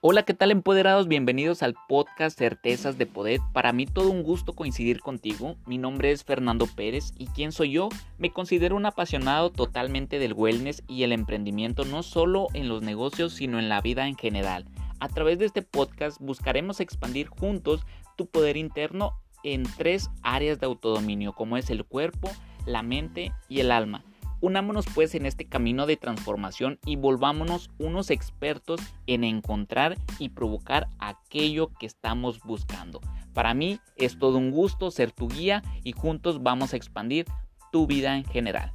Hola, ¿qué tal empoderados? Bienvenidos al podcast Certezas de Poder. Para mí todo un gusto coincidir contigo. Mi nombre es Fernando Pérez y ¿quién soy yo? Me considero un apasionado totalmente del wellness y el emprendimiento, no solo en los negocios, sino en la vida en general. A través de este podcast buscaremos expandir juntos tu poder interno en tres áreas de autodominio, como es el cuerpo, la mente y el alma. Unámonos pues en este camino de transformación y volvámonos unos expertos en encontrar y provocar aquello que estamos buscando. Para mí es todo un gusto ser tu guía y juntos vamos a expandir tu vida en general.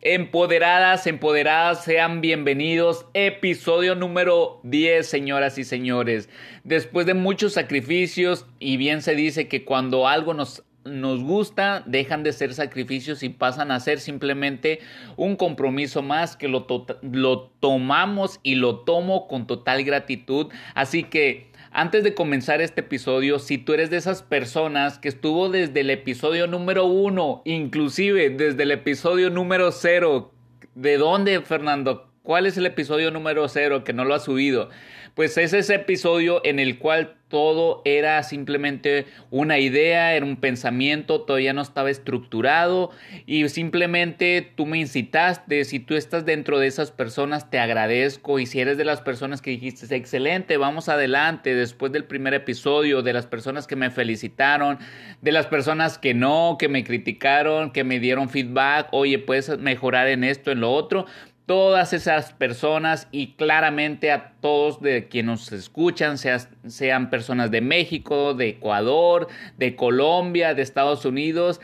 Empoderadas, empoderadas, sean bienvenidos. Episodio número 10, señoras y señores. Después de muchos sacrificios, y bien se dice que cuando algo nos nos gusta, dejan de ser sacrificios y pasan a ser simplemente un compromiso más que lo, lo tomamos y lo tomo con total gratitud. Así que antes de comenzar este episodio, si tú eres de esas personas que estuvo desde el episodio número uno, inclusive desde el episodio número cero, ¿de dónde, Fernando? ¿Cuál es el episodio número cero que no lo ha subido? Pues es ese episodio en el cual todo era simplemente una idea, era un pensamiento, todavía no estaba estructurado y simplemente tú me incitaste, si tú estás dentro de esas personas te agradezco y si eres de las personas que dijiste excelente, vamos adelante después del primer episodio, de las personas que me felicitaron, de las personas que no, que me criticaron, que me dieron feedback, oye, puedes mejorar en esto, en lo otro, todas esas personas y claramente a todos de quienes nos escuchan, sean personas de México, de Ecuador, de Colombia, de Estados Unidos,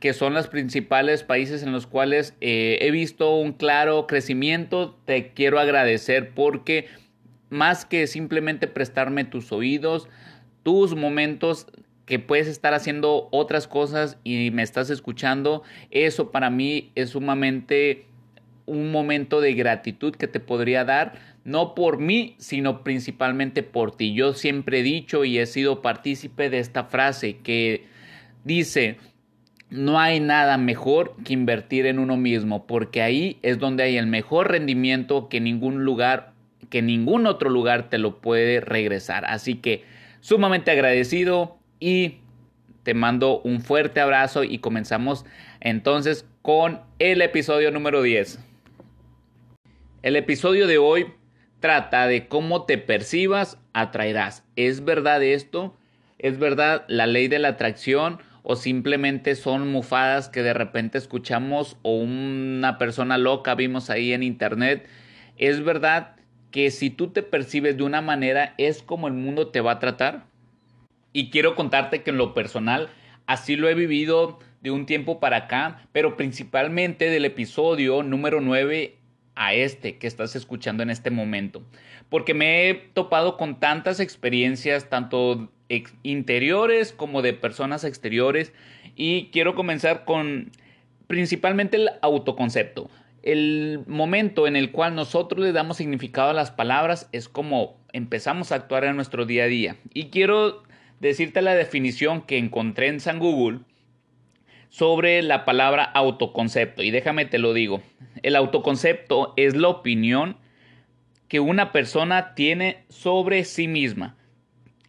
que son los principales países en los cuales eh, he visto un claro crecimiento. Te quiero agradecer porque más que simplemente prestarme tus oídos, tus momentos que puedes estar haciendo otras cosas y me estás escuchando, eso para mí es sumamente un momento de gratitud que te podría dar, no por mí, sino principalmente por ti. Yo siempre he dicho y he sido partícipe de esta frase que dice, no hay nada mejor que invertir en uno mismo, porque ahí es donde hay el mejor rendimiento que ningún lugar, que ningún otro lugar te lo puede regresar. Así que sumamente agradecido y te mando un fuerte abrazo y comenzamos entonces con el episodio número 10. El episodio de hoy trata de cómo te percibas, atraerás. ¿Es verdad esto? ¿Es verdad la ley de la atracción? ¿O simplemente son mufadas que de repente escuchamos o una persona loca vimos ahí en internet? ¿Es verdad que si tú te percibes de una manera es como el mundo te va a tratar? Y quiero contarte que en lo personal así lo he vivido de un tiempo para acá, pero principalmente del episodio número 9 a este que estás escuchando en este momento. Porque me he topado con tantas experiencias, tanto interiores como de personas exteriores. Y quiero comenzar con principalmente el autoconcepto. El momento en el cual nosotros le damos significado a las palabras es como empezamos a actuar en nuestro día a día. Y quiero decirte la definición que encontré en San Google sobre la palabra autoconcepto. Y déjame te lo digo. El autoconcepto es la opinión que una persona tiene sobre sí misma.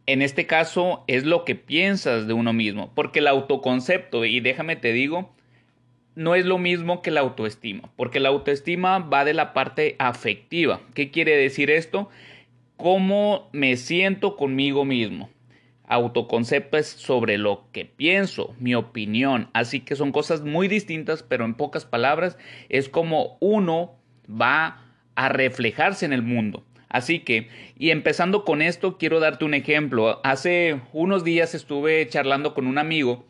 En este caso es lo que piensas de uno mismo. Porque el autoconcepto, y déjame te digo, no es lo mismo que la autoestima. Porque la autoestima va de la parte afectiva. ¿Qué quiere decir esto? Cómo me siento conmigo mismo autoconcepto sobre lo que pienso, mi opinión. Así que son cosas muy distintas, pero en pocas palabras es como uno va a reflejarse en el mundo. Así que, y empezando con esto, quiero darte un ejemplo. Hace unos días estuve charlando con un amigo,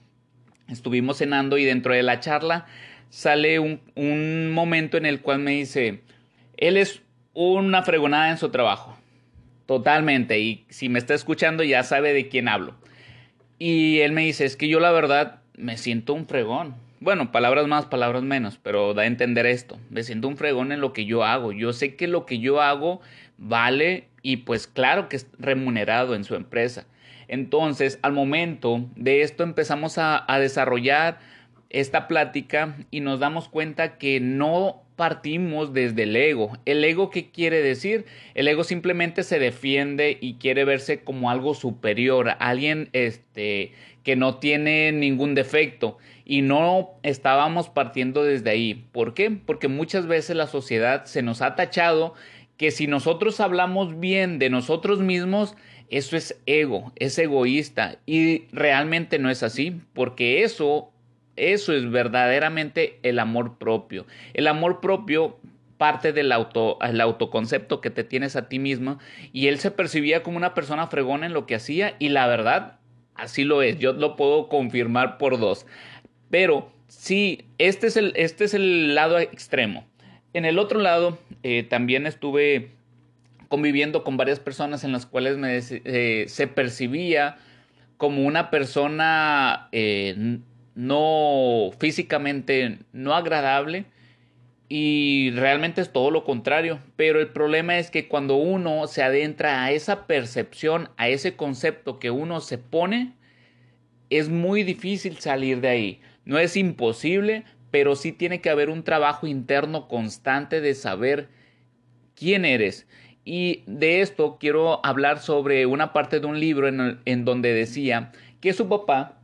estuvimos cenando y dentro de la charla sale un, un momento en el cual me dice, él es una fregonada en su trabajo Totalmente. Y si me está escuchando ya sabe de quién hablo. Y él me dice, es que yo la verdad me siento un fregón. Bueno, palabras más, palabras menos, pero da a entender esto. Me siento un fregón en lo que yo hago. Yo sé que lo que yo hago vale y pues claro que es remunerado en su empresa. Entonces, al momento de esto empezamos a, a desarrollar esta plática y nos damos cuenta que no partimos desde el ego. ¿El ego qué quiere decir? El ego simplemente se defiende y quiere verse como algo superior, alguien este, que no tiene ningún defecto. Y no estábamos partiendo desde ahí. ¿Por qué? Porque muchas veces la sociedad se nos ha tachado que si nosotros hablamos bien de nosotros mismos, eso es ego, es egoísta. Y realmente no es así, porque eso eso es verdaderamente el amor propio. El amor propio parte del auto, el autoconcepto que te tienes a ti mismo y él se percibía como una persona fregona en lo que hacía y la verdad, así lo es, yo lo puedo confirmar por dos. Pero sí, este es el, este es el lado extremo. En el otro lado, eh, también estuve conviviendo con varias personas en las cuales eh, se percibía como una persona eh, no físicamente no agradable y realmente es todo lo contrario. Pero el problema es que cuando uno se adentra a esa percepción, a ese concepto que uno se pone, es muy difícil salir de ahí. No es imposible, pero sí tiene que haber un trabajo interno constante de saber quién eres. Y de esto quiero hablar sobre una parte de un libro en, en donde decía que su papá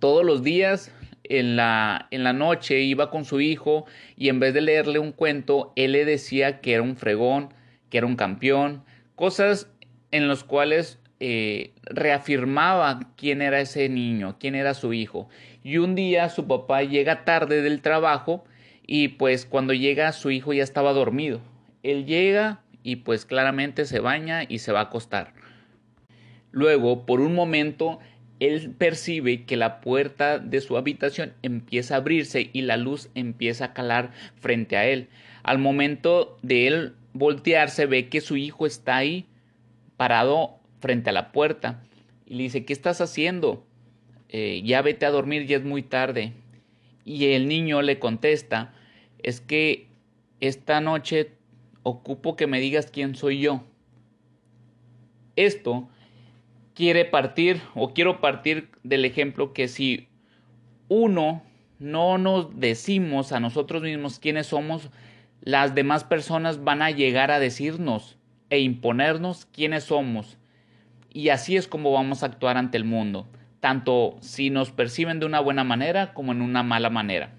todos los días en la, en la noche iba con su hijo y en vez de leerle un cuento, él le decía que era un fregón, que era un campeón, cosas en las cuales eh, reafirmaba quién era ese niño, quién era su hijo. Y un día su papá llega tarde del trabajo y pues cuando llega su hijo ya estaba dormido. Él llega y pues claramente se baña y se va a acostar. Luego, por un momento, él percibe que la puerta de su habitación empieza a abrirse y la luz empieza a calar frente a él. Al momento de él voltearse ve que su hijo está ahí parado frente a la puerta y le dice, ¿qué estás haciendo? Eh, ya vete a dormir, ya es muy tarde. Y el niño le contesta, es que esta noche ocupo que me digas quién soy yo. Esto quiere partir o quiero partir del ejemplo que si uno no nos decimos a nosotros mismos quiénes somos, las demás personas van a llegar a decirnos e imponernos quiénes somos. Y así es como vamos a actuar ante el mundo, tanto si nos perciben de una buena manera como en una mala manera.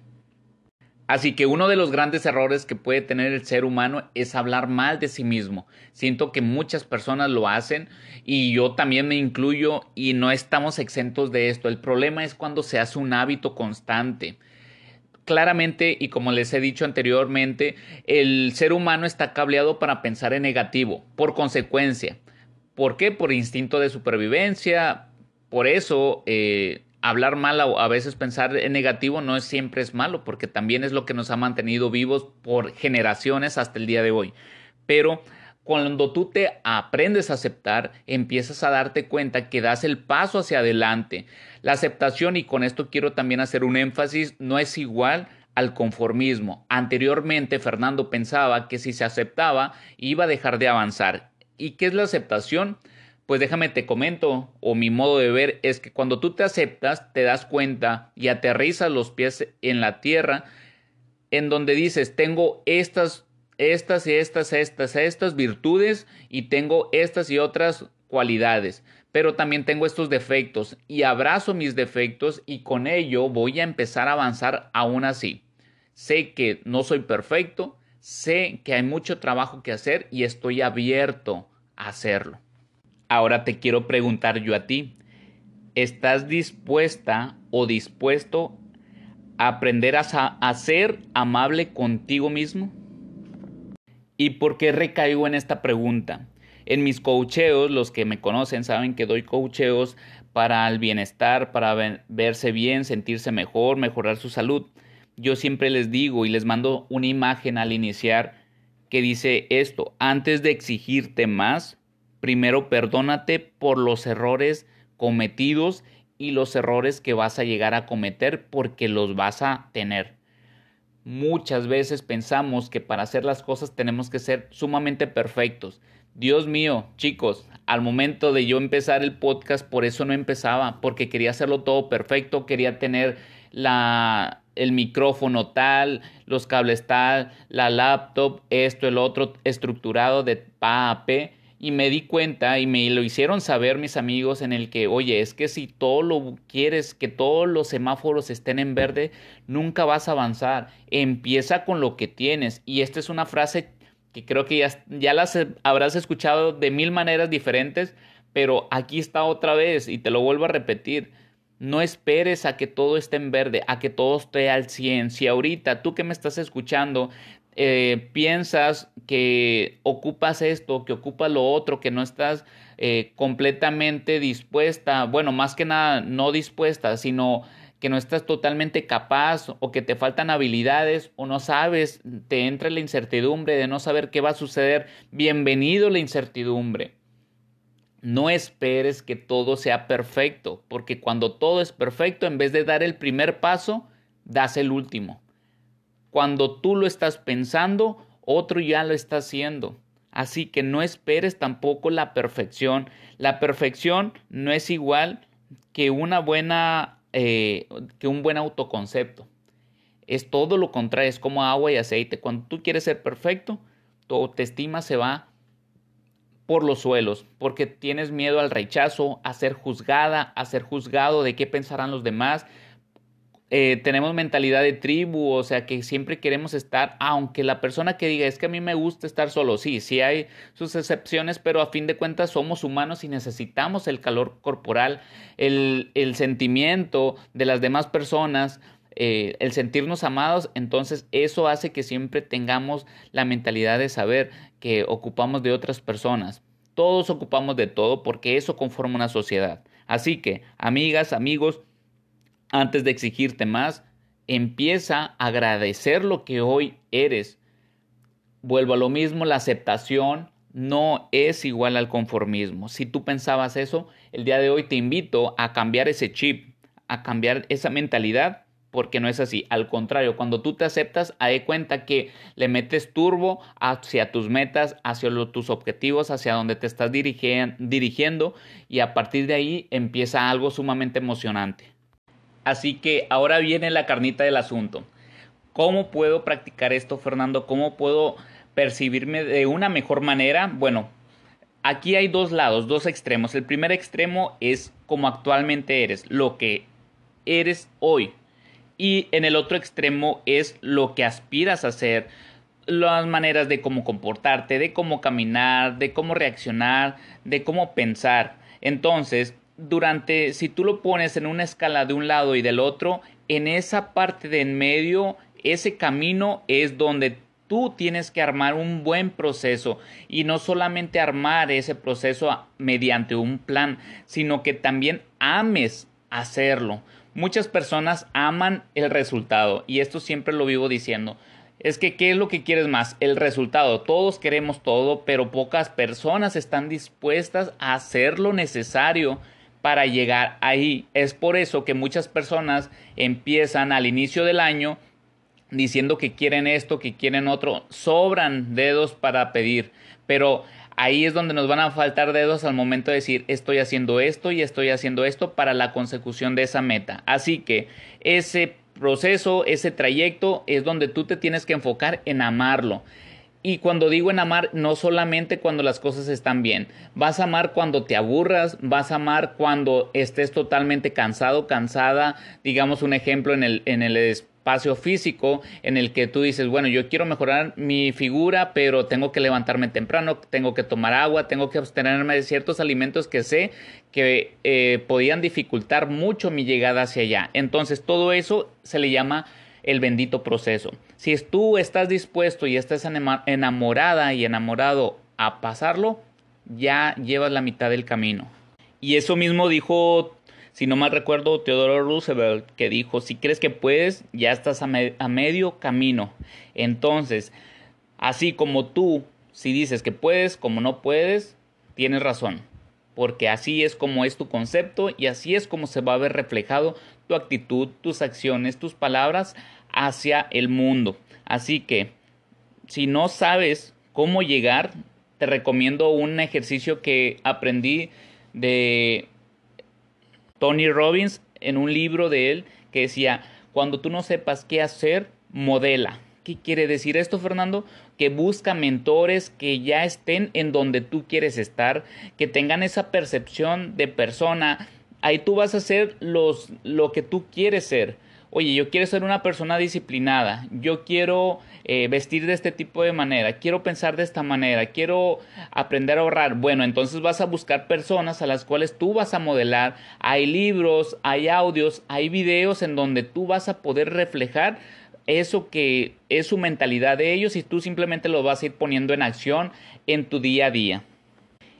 Así que uno de los grandes errores que puede tener el ser humano es hablar mal de sí mismo. Siento que muchas personas lo hacen y yo también me incluyo y no estamos exentos de esto. El problema es cuando se hace un hábito constante. Claramente, y como les he dicho anteriormente, el ser humano está cableado para pensar en negativo, por consecuencia. ¿Por qué? Por instinto de supervivencia. Por eso eh, hablar mal o a veces pensar en negativo no es siempre es malo, porque también es lo que nos ha mantenido vivos por generaciones hasta el día de hoy. Pero cuando tú te aprendes a aceptar, empiezas a darte cuenta que das el paso hacia adelante. La aceptación, y con esto quiero también hacer un énfasis, no es igual al conformismo. Anteriormente Fernando pensaba que si se aceptaba iba a dejar de avanzar. ¿Y qué es la aceptación? Pues déjame te comento, o mi modo de ver es que cuando tú te aceptas, te das cuenta y aterrizas los pies en la tierra, en donde dices, tengo estas, estas y estas, estas, estas virtudes y tengo estas y otras cualidades, pero también tengo estos defectos y abrazo mis defectos y con ello voy a empezar a avanzar aún así. Sé que no soy perfecto, sé que hay mucho trabajo que hacer y estoy abierto a hacerlo. Ahora te quiero preguntar yo a ti, ¿estás dispuesta o dispuesto a aprender a, ser amable contigo mismo? ¿Y por qué recaigo en esta pregunta? En mis coacheos, los que me conocen saben que doy coacheos para el bienestar, para verse bien, sentirse mejor, mejorar su salud. Yo siempre les digo y les mando una imagen al iniciar que dice esto, antes de exigirte más, Primero perdónate por los errores cometidos y los errores que vas a llegar a cometer porque los vas a tener. Muchas veces pensamos que para hacer las cosas tenemos que ser sumamente perfectos. Dios mío, chicos, al momento de yo empezar el podcast, por eso no empezaba, porque quería hacerlo todo perfecto, quería tener la, el micrófono tal, los cables tal, la laptop, esto, el otro, estructurado de pa a p. Y me di cuenta y me lo hicieron saber mis amigos en el que, oye, es que si todo lo quieres, que todos los semáforos estén en verde, nunca vas a avanzar. Empieza con lo que tienes. Y esta es una frase que creo que ya, ya las habrás escuchado de mil maneras diferentes, pero aquí está otra vez y te lo vuelvo a repetir. No esperes a que todo esté en verde, a que todo esté al 100. Si ahorita tú que me estás escuchando eh, piensas que ocupas esto, que ocupas lo otro, que no estás eh, completamente dispuesta, bueno, más que nada no dispuesta, sino que no estás totalmente capaz o que te faltan habilidades o no sabes, te entra la incertidumbre de no saber qué va a suceder, bienvenido la incertidumbre. No esperes que todo sea perfecto, porque cuando todo es perfecto, en vez de dar el primer paso, das el último. Cuando tú lo estás pensando, otro ya lo está haciendo. Así que no esperes tampoco la perfección. La perfección no es igual que una buena eh, que un buen autoconcepto. Es todo lo contrario, es como agua y aceite. Cuando tú quieres ser perfecto, tu autoestima se va por los suelos, porque tienes miedo al rechazo, a ser juzgada, a ser juzgado, de qué pensarán los demás. Eh, tenemos mentalidad de tribu, o sea que siempre queremos estar, aunque la persona que diga es que a mí me gusta estar solo, sí, sí hay sus excepciones, pero a fin de cuentas somos humanos y necesitamos el calor corporal, el, sentimiento de las demás personas, eh, el sentirnos amados, entonces eso hace que siempre tengamos la mentalidad de saber que ocupamos de otras personas. Todos ocupamos de todo porque eso conforma una sociedad. Así que, amigas, amigos, antes de exigirte más, empieza a agradecer lo que hoy eres. Vuelvo a lo mismo, la aceptación no es igual al conformismo. Si tú pensabas eso, el día de hoy te invito a cambiar ese chip, a cambiar esa mentalidad, porque no es así. Al contrario, cuando tú te aceptas, hay cuenta que le metes turbo hacia tus metas, hacia tus objetivos, hacia donde te estás dirigiendo y a partir de ahí empieza algo sumamente emocionante. Así que ahora viene la carnita del asunto. ¿Cómo puedo practicar esto, Fernando? ¿Cómo puedo percibirme de una mejor manera? Bueno, aquí hay dos lados, dos extremos. El primer extremo es como actualmente eres, lo que eres hoy. Y en el otro extremo es lo que aspiras a ser, las maneras de cómo comportarte, de cómo caminar, de cómo reaccionar, de cómo pensar. Entonces, durante, si tú lo pones en una escala de un lado y del otro, en esa parte de en medio, ese camino es donde tú tienes que armar un buen proceso y no solamente armar ese proceso mediante un plan, sino que también ames hacerlo. Muchas personas aman el resultado y esto siempre lo vivo diciendo. Es que, ¿qué es lo que quieres más? El resultado. Todos queremos todo, pero pocas personas están dispuestas a hacer lo necesario para llegar ahí. Es por eso que muchas personas empiezan al inicio del año diciendo que quieren esto, que quieren otro. Sobran dedos para pedir, pero ahí es donde nos van a faltar dedos al momento de decir estoy haciendo esto y estoy haciendo esto para la consecución de esa meta. Así que ese proceso, ese trayecto es donde tú te tienes que enfocar en amarlo. Y cuando digo en amar, no solamente cuando las cosas están bien. Vas a amar cuando te aburras, vas a amar cuando estés totalmente cansado, cansada. Digamos un ejemplo en el, en el espacio físico en el que tú dices, bueno, yo quiero mejorar mi figura, pero tengo que levantarme temprano, tengo que tomar agua, tengo que abstenerme de ciertos alimentos que sé que eh, podían dificultar mucho mi llegada hacia allá. Entonces todo eso se le llama el bendito proceso. Si tú estás dispuesto y estás enamorada y enamorado a pasarlo, ya llevas la mitad del camino. Y eso mismo dijo, si no mal recuerdo, Theodore Roosevelt, que dijo, si crees que puedes, ya estás a, a medio camino. Entonces, así como tú, si dices que puedes, como no puedes, tienes razón. Porque así es como es tu concepto y así es como se va a ver reflejado tu actitud, tus acciones, tus palabras hacia el mundo. Así que, si no sabes cómo llegar, te recomiendo un ejercicio que aprendí de Tony Robbins en un libro de él que decía, Cuando tú no sepas qué hacer, modela. ¿Qué quiere decir esto, Fernando? Que busca mentores que ya estén en donde tú quieres estar, que tengan esa percepción de persona. Ahí tú vas a hacer los, lo que tú quieres ser. Oye, yo quiero ser una persona disciplinada, yo quiero eh, vestir de este tipo de manera, quiero pensar de esta manera, quiero aprender a ahorrar. Bueno, entonces vas a buscar personas a las cuales tú vas a modelar. Hay libros, hay audios, hay videos en donde tú vas a poder reflejar eso que es su mentalidad de ellos y tú simplemente lo vas a ir poniendo en acción en tu día a día.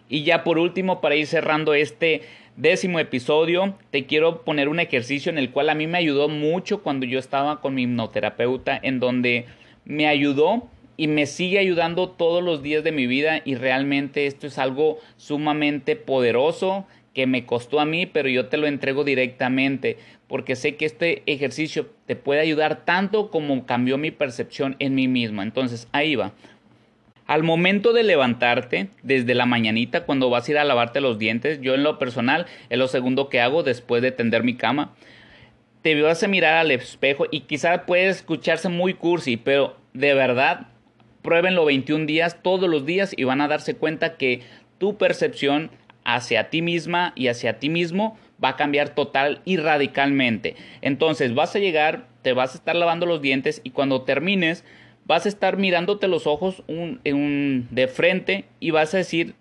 Y ya por último, para ir cerrando este décimo episodio, te quiero poner un ejercicio en el cual a mí me ayudó mucho cuando yo estaba con mi hipnoterapeuta, en donde me ayudó y me sigue ayudando todos los días de mi vida y realmente esto es algo sumamente poderoso que me costó a mí, pero yo te lo entrego directamente porque sé que este ejercicio te puede ayudar tanto como cambió mi percepción en mí mismo. Entonces, ahí va. Al momento de levantarte, desde la mañanita, cuando vas a ir a lavarte los dientes, yo en lo personal es lo segundo que hago después de tender mi cama, te vas a mirar al espejo y quizás puede escucharse muy cursi, pero de verdad, pruébenlo 21 días, todos los días, y van a darse cuenta que tu percepción hacia ti misma y hacia ti mismo va a cambiar total y radicalmente. Entonces vas a llegar, te vas a estar lavando los dientes y cuando termines vas a estar mirándote los ojos de frente y vas a decir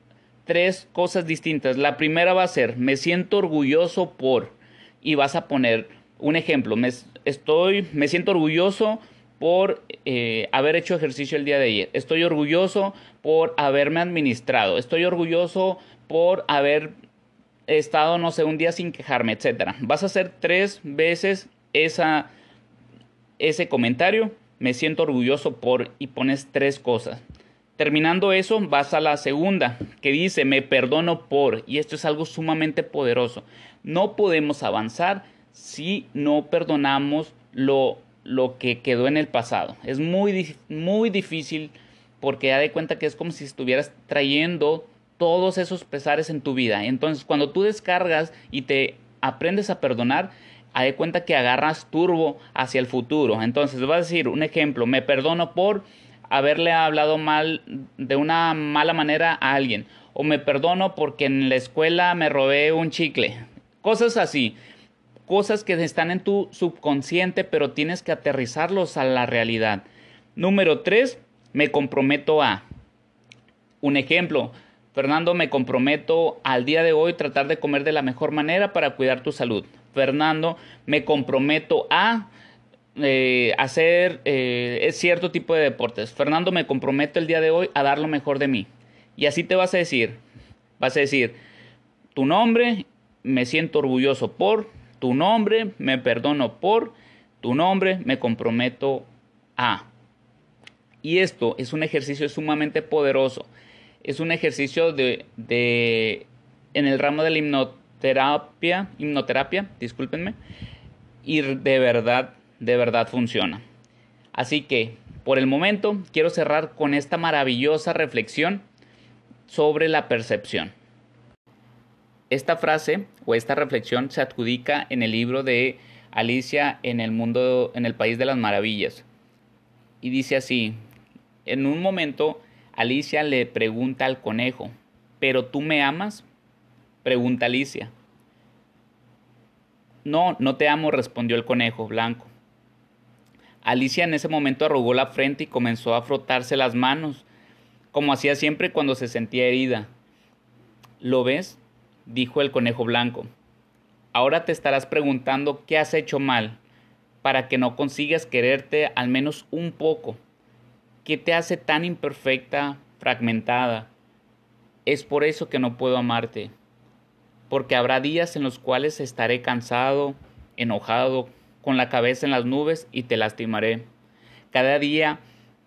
tres cosas distintas. La primera va a ser, me siento orgulloso por, y vas a poner un ejemplo, me, estoy, me siento orgulloso por eh, haber hecho ejercicio el día de ayer. Estoy orgulloso por haberme administrado. Estoy orgulloso por haber estado, no sé, un día sin quejarme, etcétera. Vas a hacer tres veces esa, ese comentario. Me siento orgulloso por y pones tres cosas. Terminando eso, vas a la segunda, que dice, me perdono por, y esto es algo sumamente poderoso. No podemos avanzar si no perdonamos lo, lo que quedó en el pasado. Es muy, muy difícil porque ya de cuenta que es como si estuvieras trayendo todos esos pesares en tu vida. Entonces, cuando tú descargas y te aprendes a perdonar, haz de cuenta que agarras turbo hacia el futuro. Entonces, vas a decir un ejemplo, me perdono por haberle hablado mal de una mala manera a alguien o me perdono porque en la escuela me robé un chicle. Cosas así. Cosas que están en tu subconsciente, pero tienes que aterrizarlos a la realidad. Número 3, me comprometo a. Un ejemplo, Fernando, me comprometo al día de hoy tratar de comer de la mejor manera para cuidar tu salud. Fernando, me comprometo a eh, hacer eh, cierto tipo de deportes. Fernando, me comprometo el día de hoy a dar lo mejor de mí. Y así te vas a decir, vas a decir, tu nombre, me siento orgulloso por, tu nombre, me perdono por, tu nombre, me comprometo a. Y esto es un ejercicio sumamente poderoso es un ejercicio de, de en el ramo de la hipnoterapia, hipnoterapia, discúlpenme, y de verdad, de verdad funciona. Así que, por el momento, quiero cerrar con esta maravillosa reflexión sobre la percepción. Esta frase o esta reflexión se adjudica en el libro de Alicia en el mundo en el país de las maravillas. Y dice así: En un momento Alicia le pregunta al conejo, ¿pero tú me amas? Pregunta Alicia. No, no te amo, respondió el conejo blanco. Alicia en ese momento arrugó la frente y comenzó a frotarse las manos, como hacía siempre cuando se sentía herida. ¿Lo ves? dijo el conejo blanco. Ahora te estarás preguntando qué has hecho mal para que no consigas quererte al menos un poco. ¿Qué te hace tan imperfecta, fragmentada? Es por eso que no puedo amarte, porque habrá días en los cuales estaré cansado, enojado, con la cabeza en las nubes y te lastimaré. Cada día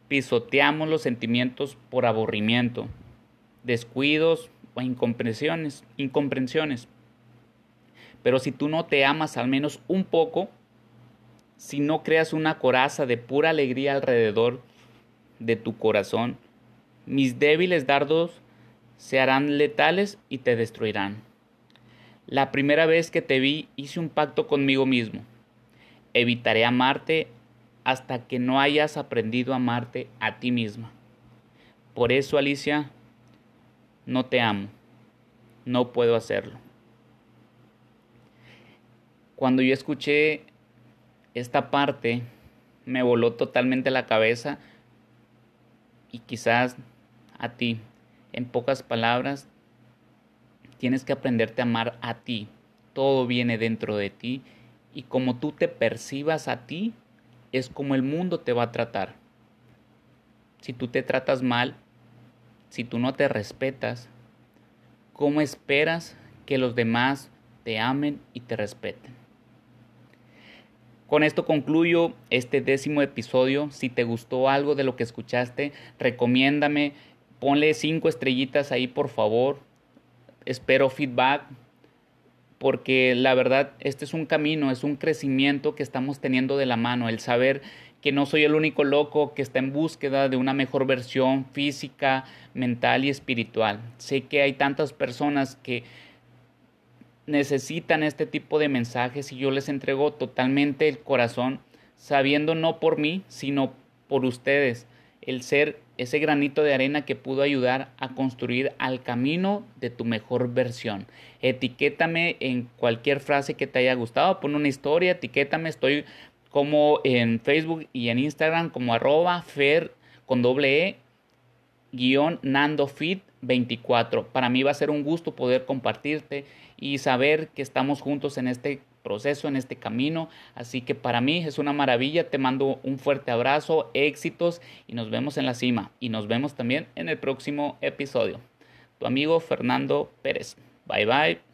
pisoteamos los sentimientos por aburrimiento, descuidos o incomprensiones, incomprensiones. Pero si tú no te amas al menos un poco, si no creas una coraza de pura alegría alrededor, de tu corazón, mis débiles dardos se harán letales y te destruirán. La primera vez que te vi hice un pacto conmigo mismo. evitaré amarte hasta que no hayas aprendido a amarte a ti misma. Por eso, Alicia, no te amo. No puedo hacerlo. Cuando yo escuché esta parte, me voló totalmente la cabeza y quizás a ti, en pocas palabras, tienes que aprenderte a amar a ti. Todo viene dentro de ti y como tú te percibas a ti, es como el mundo te va a tratar. Si tú te tratas mal, si tú no te respetas, ¿cómo esperas que los demás te amen y te respeten? Con esto concluyo este décimo episodio. Si te gustó algo de lo que escuchaste, recomiéndame, ponle cinco estrellitas ahí por favor. Espero feedback porque la verdad este es un camino, es un crecimiento que estamos teniendo de la mano, el saber que no soy el único loco que está en búsqueda de una mejor versión física, mental y espiritual. Sé que hay tantas personas que necesitan este tipo de mensajes y yo les entrego totalmente el corazón, sabiendo no por mí, sino por ustedes, el ser ese granito de arena que pudo ayudar a construir al camino de tu mejor versión. Etiquétame en cualquier frase que te haya gustado, pon una historia, etiquétame, estoy como en Facebook y en Instagram como arroba fer con doble e guion nandofit 24. Para mí va a ser un gusto poder compartirte y saber que estamos juntos en este proceso, en este camino. Así que para mí es una maravilla. Te mando un fuerte abrazo, éxitos y nos vemos en la cima. Y nos vemos también en el próximo episodio. Tu amigo Fernando Pérez. Bye bye.